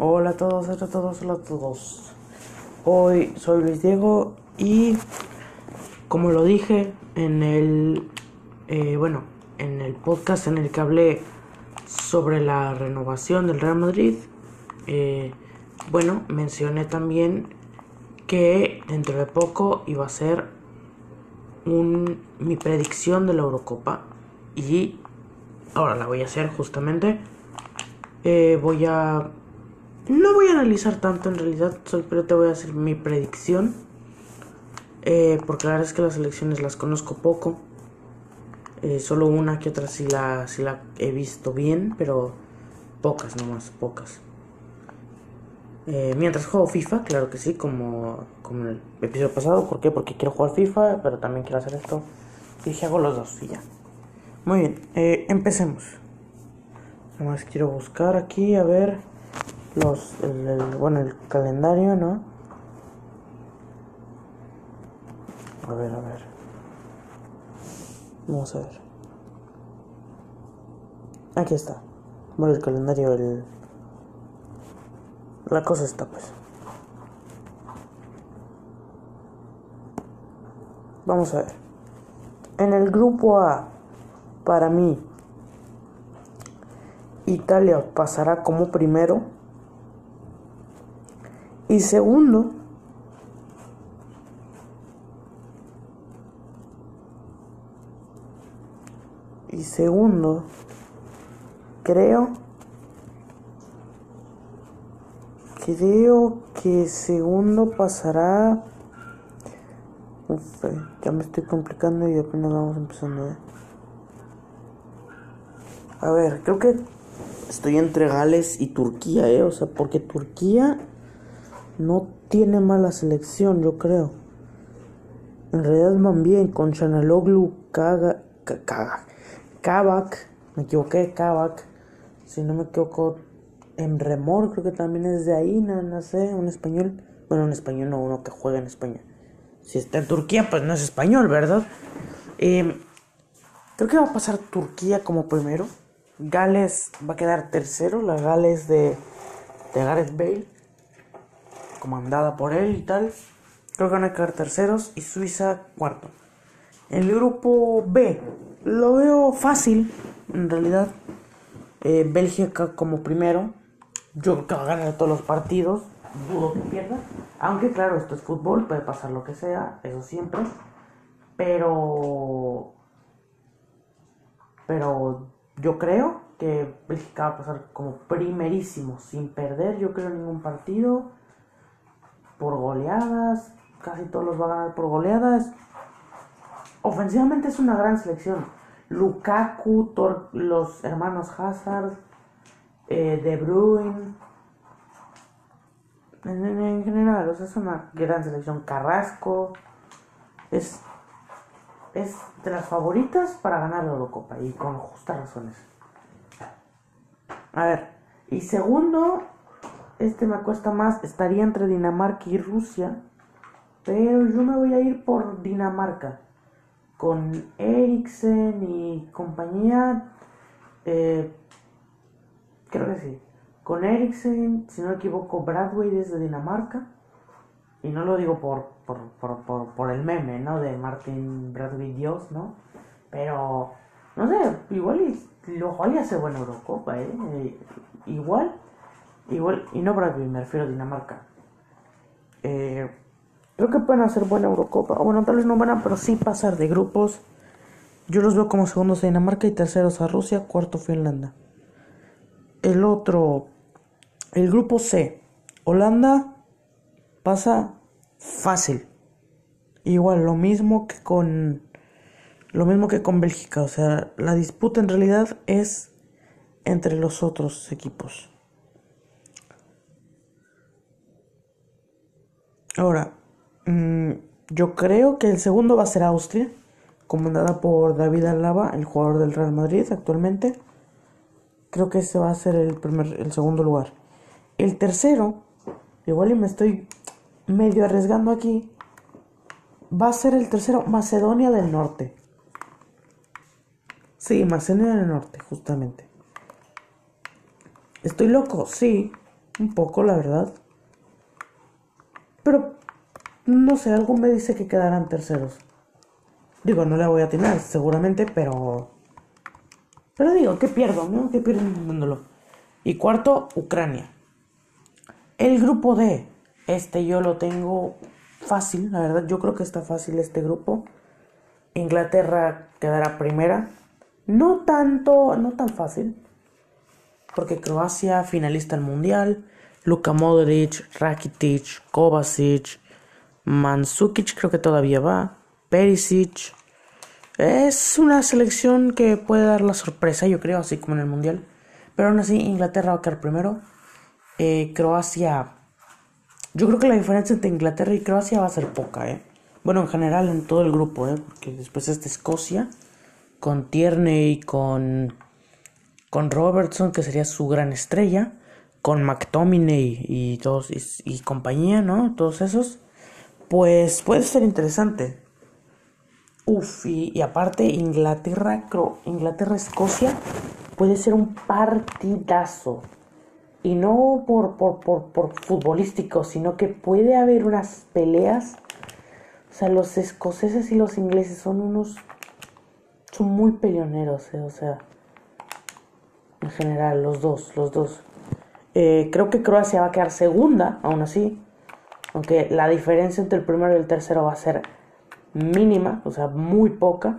Hola a todos, hola a todos, hola a todos. Hoy soy Luis Diego y como lo dije en el, eh, bueno, en el podcast en el que hablé sobre la renovación del Real Madrid, eh, bueno, mencioné también que dentro de poco iba a ser un, mi predicción de la Eurocopa y ahora la voy a hacer justamente. Eh, voy a no voy a analizar tanto en realidad, pero te voy a hacer mi predicción. Eh, porque la verdad es que las elecciones las conozco poco. Eh, solo una que otra sí la, la he visto bien, pero pocas nomás, pocas. Eh, mientras juego FIFA, claro que sí, como, como en el episodio pasado. ¿Por qué? Porque quiero jugar FIFA, pero también quiero hacer esto. Y dije, hago los dos y ya. Muy bien, empecemos. Nomás quiero buscar aquí, a ver los el, bueno el calendario no a ver a ver. Vamos a ver. Aquí está. Bueno el calendario el la cosa está pues. Vamos a ver. En el grupo A para mí Italia pasará como primero y segundo, y segundo, creo, creo que segundo pasará... Uf, ya me estoy complicando y apenas vamos empezando. ¿eh? A ver, creo que estoy entre Gales y Turquía, ¿eh? O sea, porque Turquía no tiene mala selección, yo creo. En realidad van bien con Chanaloglu, Kaga, Kavak, me equivoqué, Kavak, si no me equivoco, en Remor, creo que también es de ahí, no, sé, un español. Bueno, un español, no uno que juega en España. Si está en Turquía, pues no es español, ¿verdad? Em, creo que va a pasar Turquía como primero. Gales va a quedar tercero, la Gales de, de Gareth Bale comandada por él y tal. Creo que van a quedar terceros y Suiza cuarto. El grupo B lo veo fácil, en realidad. Eh, Bélgica como primero. Yo creo que va a ganar todos los partidos. Dudo que pierda. Aunque claro, esto es fútbol, puede pasar lo que sea, eso siempre. Pero... Pero yo creo que Bélgica va a pasar como primerísimo, sin perder, yo creo, ningún partido por goleadas, casi todos los va a ganar por goleadas. Ofensivamente es una gran selección. Lukaku, los hermanos Hazard, eh, De Bruyne. En, general, es una gran selección. Carrasco. Es, es de las favoritas para ganar la Eurocopa y con justas razones. A ver, y segundo, este me cuesta más. Estaría entre Dinamarca y Rusia. Pero yo me voy a ir por Dinamarca. Con Eriksen y compañía. Eh, creo que sí. Con Eriksen, si no me equivoco, Bradway desde Dinamarca. Y no lo digo por, por, por, por, el meme, ¿no? De Martin Bradway Dios, ¿no? Pero, no sé, igual y, lo hace buena Eurocopa, ¿eh? Igual Igual, y no Bradley, me refiero a Dinamarca. Eh, creo que pueden hacer buena Eurocopa. Bueno, tal vez no van a, pero sí pasar de grupos. Yo los veo como segundos a Dinamarca y terceros a Rusia, cuarto Finlandia. El otro, el grupo C. Holanda pasa fácil. Igual, lo mismo que con lo mismo que con Bélgica, o sea, la disputa en realidad es entre los otros equipos. Ahora, mm, yo creo que el segundo va a ser Austria, comandada por David Alaba, el jugador del Real Madrid actualmente. Creo que ese va a ser el primer, el segundo lugar. El tercero, igual y me estoy medio arriesgando aquí, va a ser el tercero, Macedonia del Norte. Sí, Macedonia del Norte, justamente. ¿Estoy loco? Sí, Un poco, la verdad. Pero, no sé, algo me dice que quedarán terceros. Digo, no le voy a tener, seguramente, pero... Pero digo, ¿qué pierdo? ¿No? ¿Qué pierdo intentándolo? Y cuarto, Ucrania. El grupo D. Este yo lo tengo fácil, la verdad. Yo creo que está fácil este grupo. Inglaterra quedará primera. No tanto, no tan fácil. Porque Croacia, finalista al Mundial. Luka Modric, Rakitic, Kovacic, Mandzukic creo que todavía va. Perisic. Es una selección que puede dar la sorpresa, yo creo, así como en el Mundial. Pero aún así, Inglaterra va a quedar primero. Eh, Croacia. Yo creo que la diferencia entre Inglaterra y Croacia va a ser poca, ¿eh? Bueno, en general en todo el grupo, ¿eh? Porque después está Escocia. Con Tierney, con. Con Robertson, que sería su gran estrella. Con McTominay y todos. y compañía, ¿no? Todos esos. Pues puede ser interesante. Uf, y, aparte Inglaterra, Inglaterra, Escocia puede ser un partidazo. Y no por, por, por, futbolístico, sino que puede haber unas peleas. O sea, los escoceses y los ingleses son unos... Son muy peleoneros, eh, o sea... En general, los dos, los dos. Eh, creo que Croacia va a quedar segunda, aún así. Aunque la diferencia entre el primero y el tercero va a ser mínima, o sea, muy poca.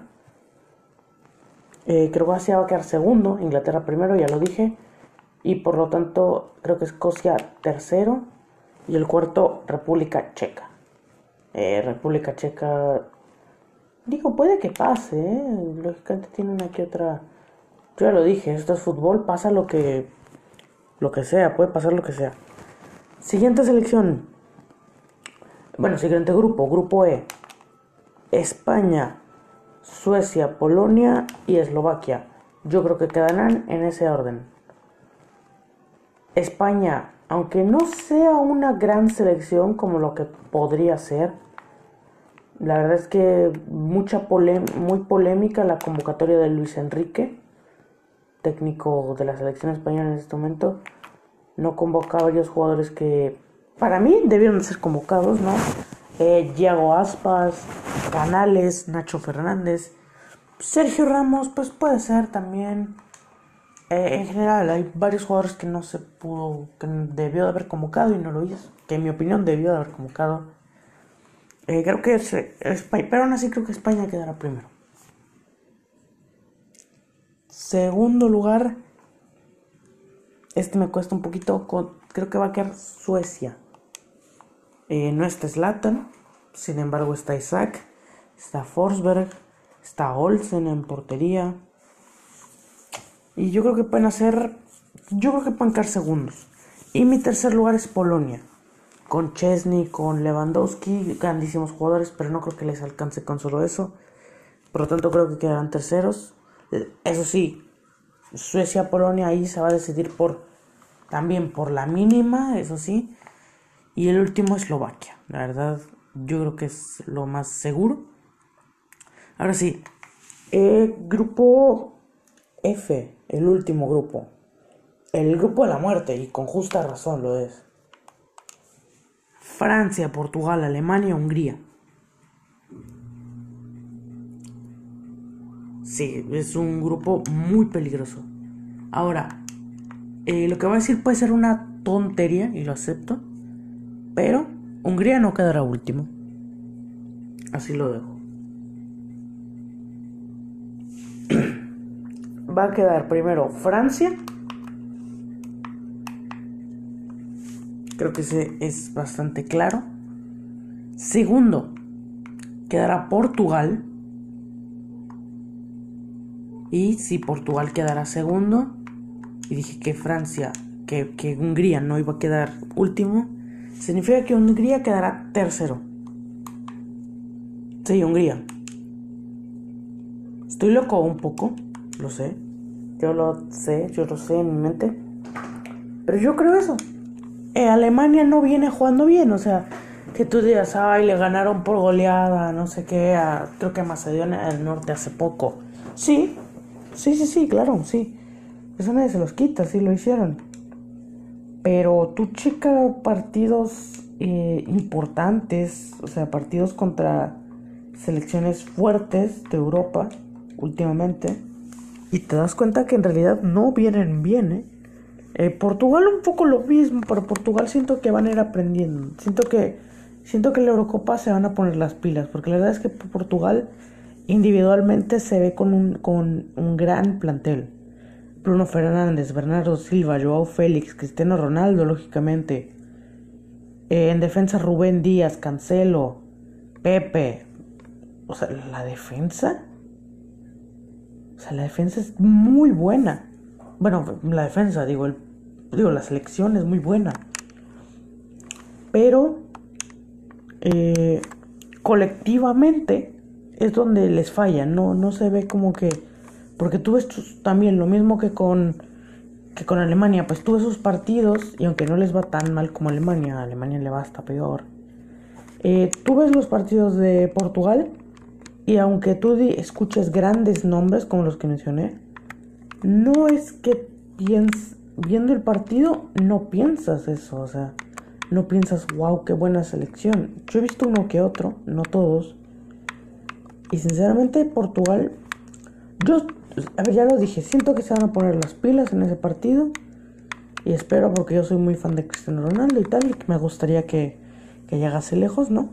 Eh, Croacia va a quedar segundo, Inglaterra primero, ya lo dije. Y por lo tanto, creo que Escocia tercero. Y el cuarto, República Checa. Eh, República Checa. Digo, puede que pase, ¿eh? Lógicamente tiene una que otra. Yo ya lo dije, esto es fútbol, pasa lo que. Lo que sea, puede pasar lo que sea. Siguiente selección. Bueno, siguiente grupo, grupo E. España, Suecia, Polonia y Eslovaquia. Yo creo que quedarán en ese orden. España, aunque no sea una gran selección como lo que podría ser, la verdad es que mucha muy polémica la convocatoria de Luis Enrique, técnico de la selección española en este momento. No convoca a varios jugadores que para mí debieron ser convocados, ¿no? eh, Aspas, Canales, Nacho Fernández, Sergio Ramos, pues puede ser también. Eh, en general, hay varios jugadores que no se pudo, que debió de haber convocado y no lo hizo. Que en mi opinión debió de haber convocado. Eh, creo que es, España, pero aún así creo que España quedará primero. Segundo lugar, este me cuesta un poquito, creo que va a quedar Suecia. Eh, no está Slatan, sin embargo está Isaac, está Forsberg, está Olsen en portería. Y yo creo que pueden hacer, yo creo que pueden quedar segundos. Y mi tercer lugar es Polonia, con Chesney, con Lewandowski, grandísimos jugadores, pero no creo que les alcance con solo eso. Por lo tanto creo que quedarán terceros. Eso sí, Suecia-Polonia ahí se va a decidir por también por la mínima, eso sí. Y el último Eslovaquia. La verdad, yo creo que es lo más seguro. Ahora sí, el grupo F, el último grupo. El grupo de la muerte, y con justa razón lo es. Francia, Portugal, Alemania, Hungría. Sí, es un grupo muy peligroso. Ahora, eh, lo que voy a decir puede ser una tontería, y lo acepto. Pero Hungría no quedará último. Así lo dejo. Va a quedar primero Francia. Creo que ese es bastante claro. Segundo, quedará Portugal. Y si Portugal quedará segundo, y dije que Francia, que, Hungría no iba a quedar último, significa que Hungría quedará tercero. Sí, Hungría. Estoy loco un poco, lo sé. Yo lo sé, yo lo sé en mi mente. Pero yo creo eso. Eh, Alemania no viene jugando bien, o sea, que tú digas, ay, le ganaron por goleada, no sé qué, creo que a Macedonia del Norte hace poco. Sí, sí, sí, sí, claro, sí. Eso nadie se los quita, sí lo hicieron. Pero tú checa partidos eh, importantes, o sea, partidos contra selecciones fuertes de Europa últimamente. Y te das cuenta que en realidad no vienen bien, ¿eh? ¿eh? Portugal un poco lo mismo, pero Portugal siento que van a ir aprendiendo. Siento que siento que la Eurocopa se van a poner las pilas, porque la verdad es que Portugal individualmente se ve con un, con un gran plantel. Bruno Fernández, Bernardo Silva, Joao Félix, Cristiano Ronaldo, lógicamente. Eh, en defensa Rubén Díaz, Cancelo, Pepe. O sea, la defensa o sea, la defensa es muy buena. Bueno, la defensa, digo, el, digo, la selección es muy buena. Pero eh, colectivamente es donde les falla. No, no se ve como que. Porque tú ves también lo mismo que con que con Alemania, pues tú ves sus partidos y aunque no les va tan mal como Alemania, a Alemania le va hasta peor. Eh, tú ves los partidos de Portugal y aunque tú escuches grandes nombres como los que mencioné, no es que viendo el partido no piensas eso, o sea, no piensas, wow, qué buena selección. Yo he visto uno que otro, no todos. Y sinceramente Portugal, yo, a ver, ya lo dije, siento que se van a poner las pilas en ese partido. Y espero porque yo soy muy fan de Cristiano Ronaldo y tal, y me gustaría que, que llegase lejos, ¿no?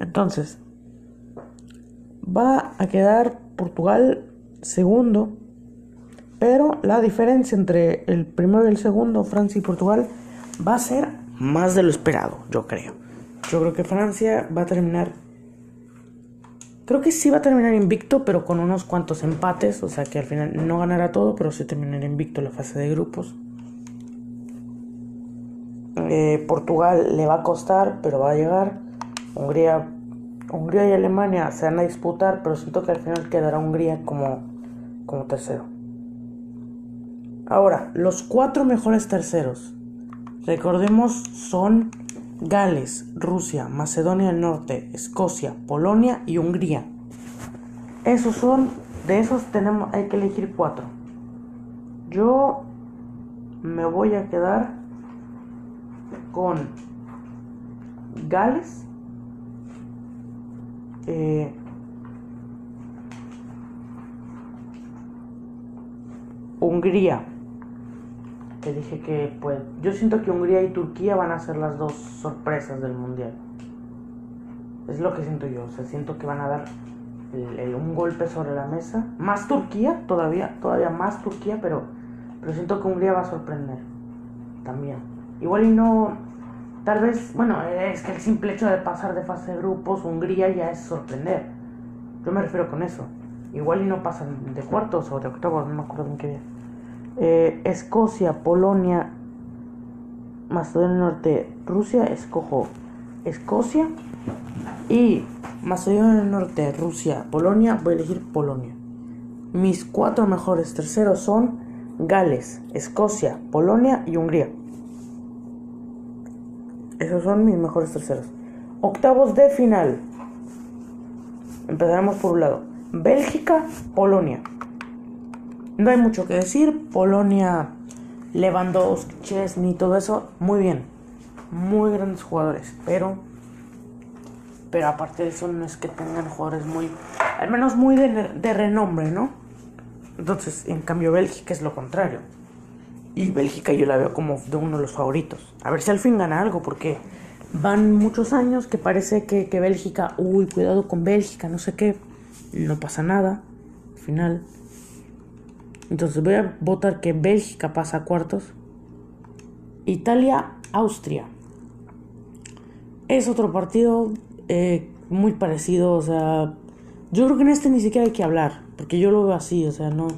Entonces, va a quedar Portugal segundo, pero la diferencia entre el primero y el segundo, Francia y Portugal, va a ser más de lo esperado, yo creo. Yo creo que Francia va a terminar, creo que sí va a terminar invicto, pero con unos cuantos empates, o sea que al final no ganará todo, pero sí terminará invicto la fase de grupos. Eh, Portugal le va a costar, pero va a llegar. Hungría Hungría y Alemania se van a disputar, pero siento que al final quedará Hungría como, como tercero. Ahora, los cuatro mejores terceros, recordemos, son Gales, Rusia, Macedonia del Norte, Escocia, Polonia y Hungría. Esos son, de esos tenemos, hay que elegir cuatro. Yo me voy a quedar con Gales, eh, Hungría. Que dije que, pues, yo siento que Hungría y Turquía van a ser las dos sorpresas del mundial. Es lo que siento yo. O sea, siento que van a dar un golpe sobre la mesa. Más Turquía, todavía, todavía más Turquía, pero, pero siento que Hungría va a sorprender. También. Igual y no, Tal vez, bueno, es que el simple hecho de pasar de fase de grupos, Hungría ya es sorprender. Yo me refiero con eso. Igual y no pasan de cuartos o de octavos, no me acuerdo en qué día. Eh, Escocia, Polonia, Macedonia del Norte, Rusia, escojo Escocia. Y Macedonia del Norte, Rusia, Polonia, voy a elegir Polonia. Mis cuatro mejores terceros son Gales, Escocia, Polonia y Hungría. Esos son mis mejores terceros. Octavos de final. Empezaremos por un lado. Bélgica, Polonia. No hay mucho que decir. Polonia, Lewandowski, Chesney, todo eso, muy bien. Muy grandes jugadores. Pero, pero aparte de eso, no es que tengan jugadores muy, al menos muy de, de renombre, ¿no? Entonces, en cambio, Bélgica es lo contrario. Y Bélgica yo la veo como de uno de los favoritos. A ver si al fin gana algo, porque van muchos años que parece que, que Bélgica, uy, cuidado con Bélgica, no sé qué. No pasa nada. Al final. Entonces voy a votar que Bélgica pasa a cuartos. Italia, Austria. Es otro partido eh, muy parecido, o sea, yo creo que en este ni siquiera hay que hablar, porque yo lo veo así, o sea, no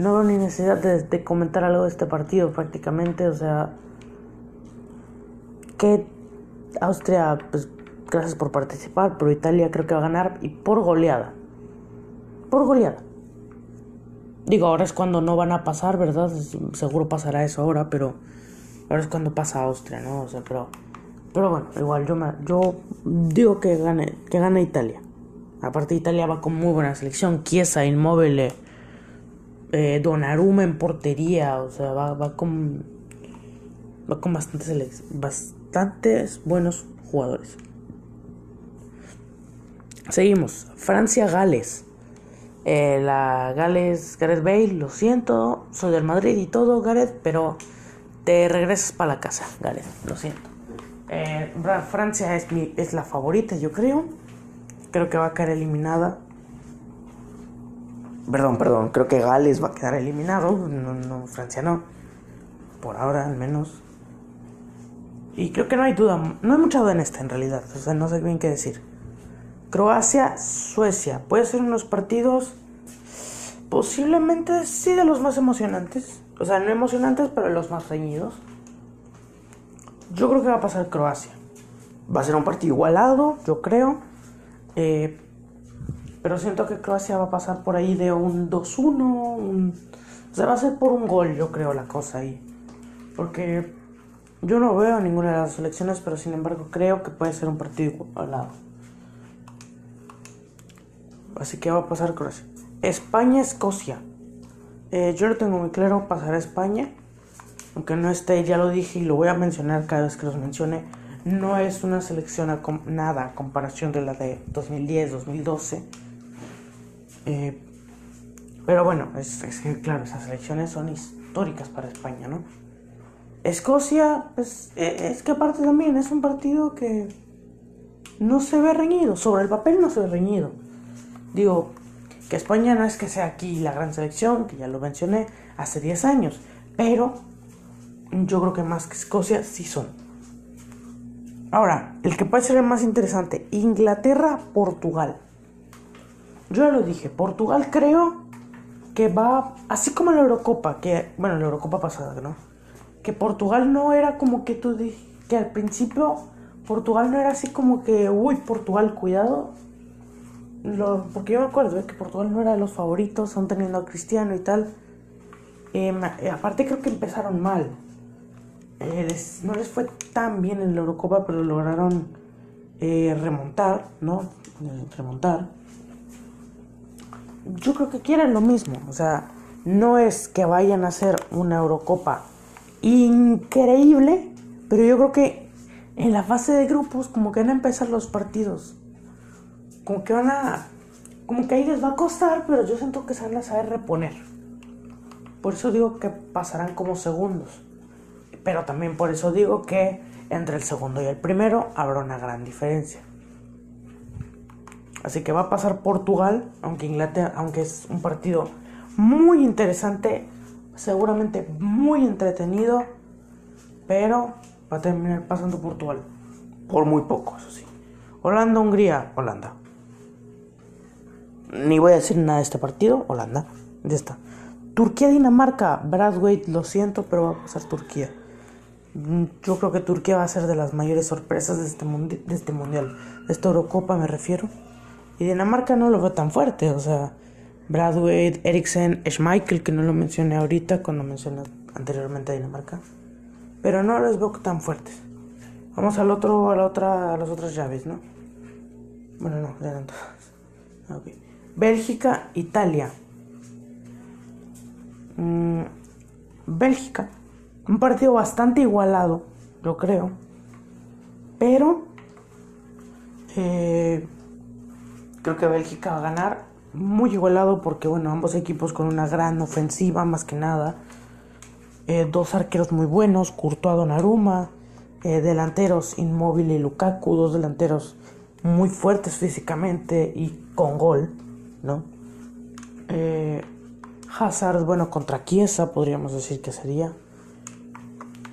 no veo ni necesidad de, comentar algo de este partido prácticamente, o sea, que Austria, pues gracias por participar, pero Italia creo que va a ganar y por goleada. Por goleada. Digo, ahora es cuando no van a pasar, ¿verdad? Seguro pasará eso ahora, pero ahora es cuando pasa Austria, ¿no? O sea, pero pero bueno, igual yo me, yo digo que gane que gane Italia. Aparte Italia va con muy buena selección, Chiesa, Inmóvil, eh, Donnarumma en portería, o sea, va, va con Va con bastantes, bastantes buenos jugadores. Seguimos. Francia-Gales. Eh, la Gales, Gareth Bale, lo siento, soy del Madrid y todo, Gareth, pero te regresas para la casa, Gareth, lo siento. Eh, Francia es, mi, es la favorita, yo creo. Creo que va a quedar eliminada. Perdón, perdón, creo que Gales va a quedar eliminado. No, no, Francia no. Por ahora, al menos. Y creo que no hay duda, no hay mucha duda en esta en realidad. O sea, no sé bien qué decir. Croacia, Suecia. Puede ser unos partidos posiblemente sí de los más emocionantes. O sea, no emocionantes, pero los más reñidos. Yo creo que va a pasar Croacia. Va a ser un partido igualado, yo creo. Eh, pero siento que Croacia va a pasar por ahí de un 2-1. O sea, va a ser por un gol, yo creo, la cosa ahí. Porque yo no veo ninguna de las selecciones, pero sin embargo creo que puede ser un partido igualado. Así que va a pasar Croacia. España-Escocia. Eh, yo lo tengo muy claro, pasar a España. Aunque no esté, ya lo dije y lo voy a mencionar cada vez que los mencione. No es una selección a nada a comparación de la de 2010, 2012. Eh, pero bueno, es, claro, esas selecciones son históricas para España, ¿no? Escocia, pues e, es que aparte también es un partido que no se ve reñido. Sobre el papel no se ve reñido. Digo, que España no es que sea aquí la gran selección, que ya lo mencioné hace 10 años, pero yo creo que más que Escocia sí son. Ahora, el que puede ser el más interesante, Inglaterra-Portugal. Yo ya lo dije, Portugal creo que va, así como la Eurocopa, que, bueno, la Eurocopa pasada, ¿no? Que Portugal no era como que tú dijiste, que al principio Portugal no era así como que, uy, Portugal, cuidado, porque yo me acuerdo que Portugal no era de los favoritos, aún teniendo a Cristiano y tal. Em, eh, aparte creo que empezaron mal. Eh, no les fue tan bien en la Eurocopa, pero lograron eh, remontar, ¿no? Remontar. Yo creo que quieren lo mismo. O sea, no es que vayan a hacer una Eurocopa increíble, pero yo creo que en la fase de grupos como que van a empezar los partidos como que van a, como que ahí les va a costar, pero yo siento que se van a saber reponer. Por eso digo que pasarán como segundos. Pero también por eso digo que entre el segundo y el primero habrá una gran diferencia. Así que va a pasar Portugal, aunque Inglaterra, aunque es un partido muy interesante, seguramente muy entretenido, pero va a terminar pasando Portugal. Por muy poco, eso sí. Holanda, Hungría, Holanda. Ni voy a decir nada de este partido. Holanda. Ya está. Turquía-Dinamarca. Bradway, lo siento, pero va a pasar Turquía. Mm, yo creo que Turquía va a ser de las mayores sorpresas de este, de este mundial. De esta Eurocopa me refiero. Y Dinamarca no lo veo tan fuerte. O sea, Bradway, Eriksen, Schmeichel, que no lo mencioné ahorita cuando mencioné anteriormente a Dinamarca. Pero no los veo tan fuertes. Vamos al otro, a la otra, a las otras llaves, ¿no? Bueno, no, ya todas. Okay. Bélgica, Italia. Mm, Bélgica. Un partido bastante igualado, yo creo. Pero eh, creo que Bélgica va a ganar muy igualado porque, bueno, ambos equipos con una gran ofensiva, más que nada. Eh, dos arqueros muy buenos, Courtois Donnarumma, eh, delanteros Inmóvil y Lukaku, dos delanteros muy fuertes físicamente y con gol. ¿No? Eh, Hazard, bueno, contra Chiesa podríamos decir que sería.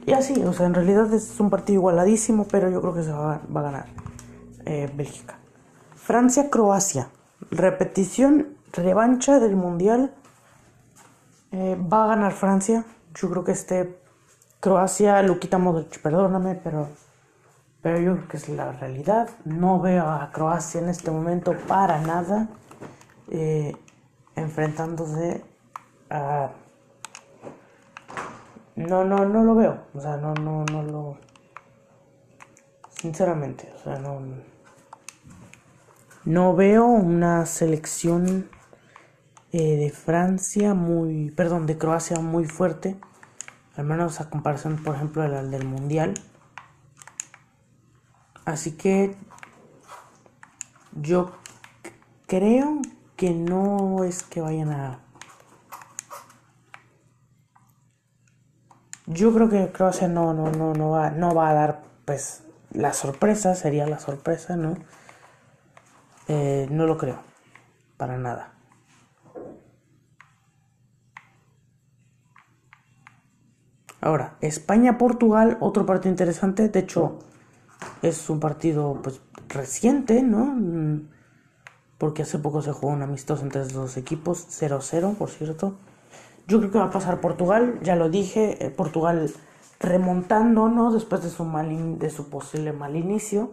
Y así, o sea, en realidad es un partido igualadísimo, pero yo creo que se va, a ganar eh, Bélgica. Francia-Croacia. Repetición, revancha del Mundial. Eh, va a ganar Francia. Yo creo que este Croacia, lo quitamos perdóname, pero, pero yo creo que es la realidad. No veo a Croacia en este momento para nada. Enfrentándose a... No, no, no lo veo. O sea, no, no, no lo... Sinceramente, o sea, no... No veo una selección eh, de Francia muy... Perdón, de Croacia muy fuerte. Al menos a comparación, por ejemplo, del, del Mundial. Así que yo creo que no es que vayan a... Yo creo que Croacia no, no, no, no, va, no va a dar pues la sorpresa, sería la sorpresa, ¿no? Eh, no lo creo, para nada. Ahora, España-Portugal, otro partido interesante. De hecho, es un partido pues reciente, ¿no? Porque hace poco se jugó un amistoso entre los dos equipos, 0-0, por cierto. Yo creo que va a pasar Portugal, ya lo dije, eh, Portugal remontando, ¿no? Después de su, mal de su posible mal inicio.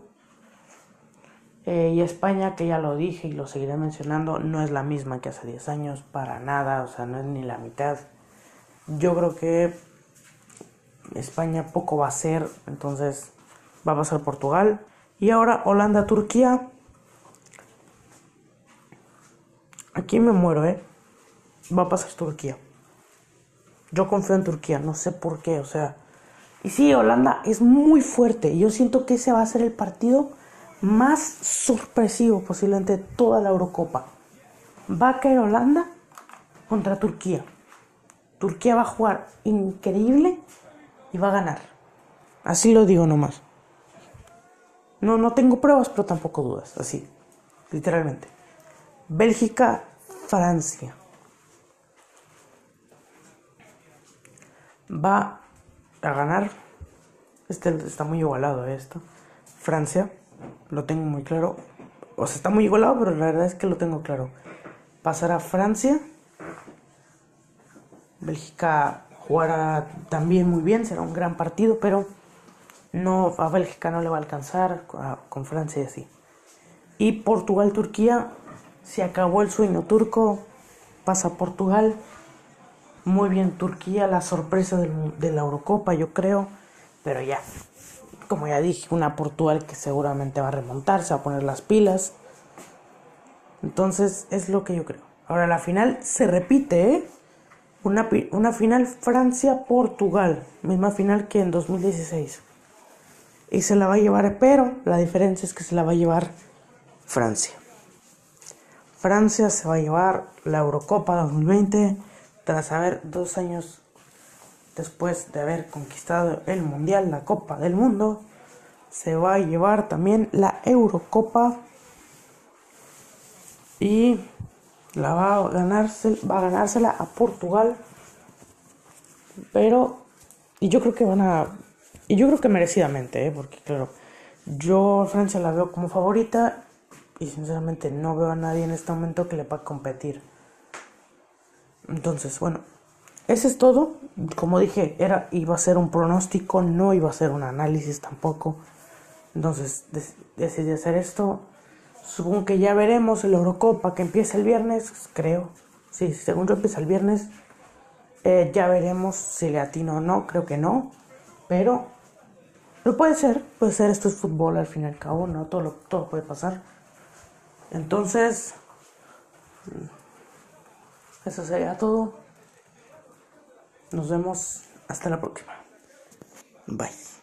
Eh, y España, que ya lo dije y lo seguiré mencionando, no es la misma que hace 10 años, para nada, o sea, no es ni la mitad. Yo creo que España poco va a ser, entonces va a pasar Portugal. Y ahora Holanda-Turquía. Aquí me muero, ¿eh? Va a pasar Turquía. Yo confío en Turquía, no sé por qué, o sea. Y sí, Holanda es muy fuerte. Yo siento que ese va a ser el partido más sorpresivo posiblemente de toda la Eurocopa. Va a caer Holanda contra Turquía. Turquía va a jugar increíble y va a ganar. Así lo digo nomás. No, no tengo pruebas, pero tampoco dudas. Así, literalmente. Bélgica, Francia. Va a ganar. Este está muy igualado eh, esto. Francia, lo tengo muy claro. O sea, está muy igualado, pero la verdad es que lo tengo claro. Pasará Francia. Bélgica jugará también muy bien, será un gran partido, pero no a Bélgica no le va a alcanzar con Francia y así. Y Portugal-Turquía, se acabó el sueño turco, pasa Portugal. Muy bien Turquía, la sorpresa de la Eurocopa, yo creo, pero ya, como ya dije, una Portugal que seguramente va a remontarse, va a poner las pilas. Entonces es lo que yo creo. Ahora la final se repite, ¿eh? Una, una final Francia-Portugal, misma final que en 2016. Y se la va a llevar, pero la diferencia es que se la va a llevar Francia. Francia se va a llevar la Eurocopa 2020 tras haber dos años después de haber conquistado el Mundial, la Copa del Mundo. Se va a llevar también la Eurocopa y la va a va a ganársela a Portugal. Pero y yo creo que van a y yo creo que merecidamente, ¿eh? porque claro, yo Francia la veo como favorita y sinceramente no veo a nadie en este momento que le pueda competir. Entonces, bueno, ese es todo. Como dije, era iba a ser un pronóstico, no iba a ser un análisis tampoco. Entonces, decidí hacer esto. Supongo que ya veremos el Eurocopa que empieza el viernes, creo. Sí, según yo empieza el viernes. Eh, ya veremos si le atino o no, creo que no. Pero, pero puede ser, puede ser, esto es fútbol al fin y al cabo, ¿no? Todo, todo puede pasar. Entonces, eso sería todo. Nos vemos hasta la próxima. Bye.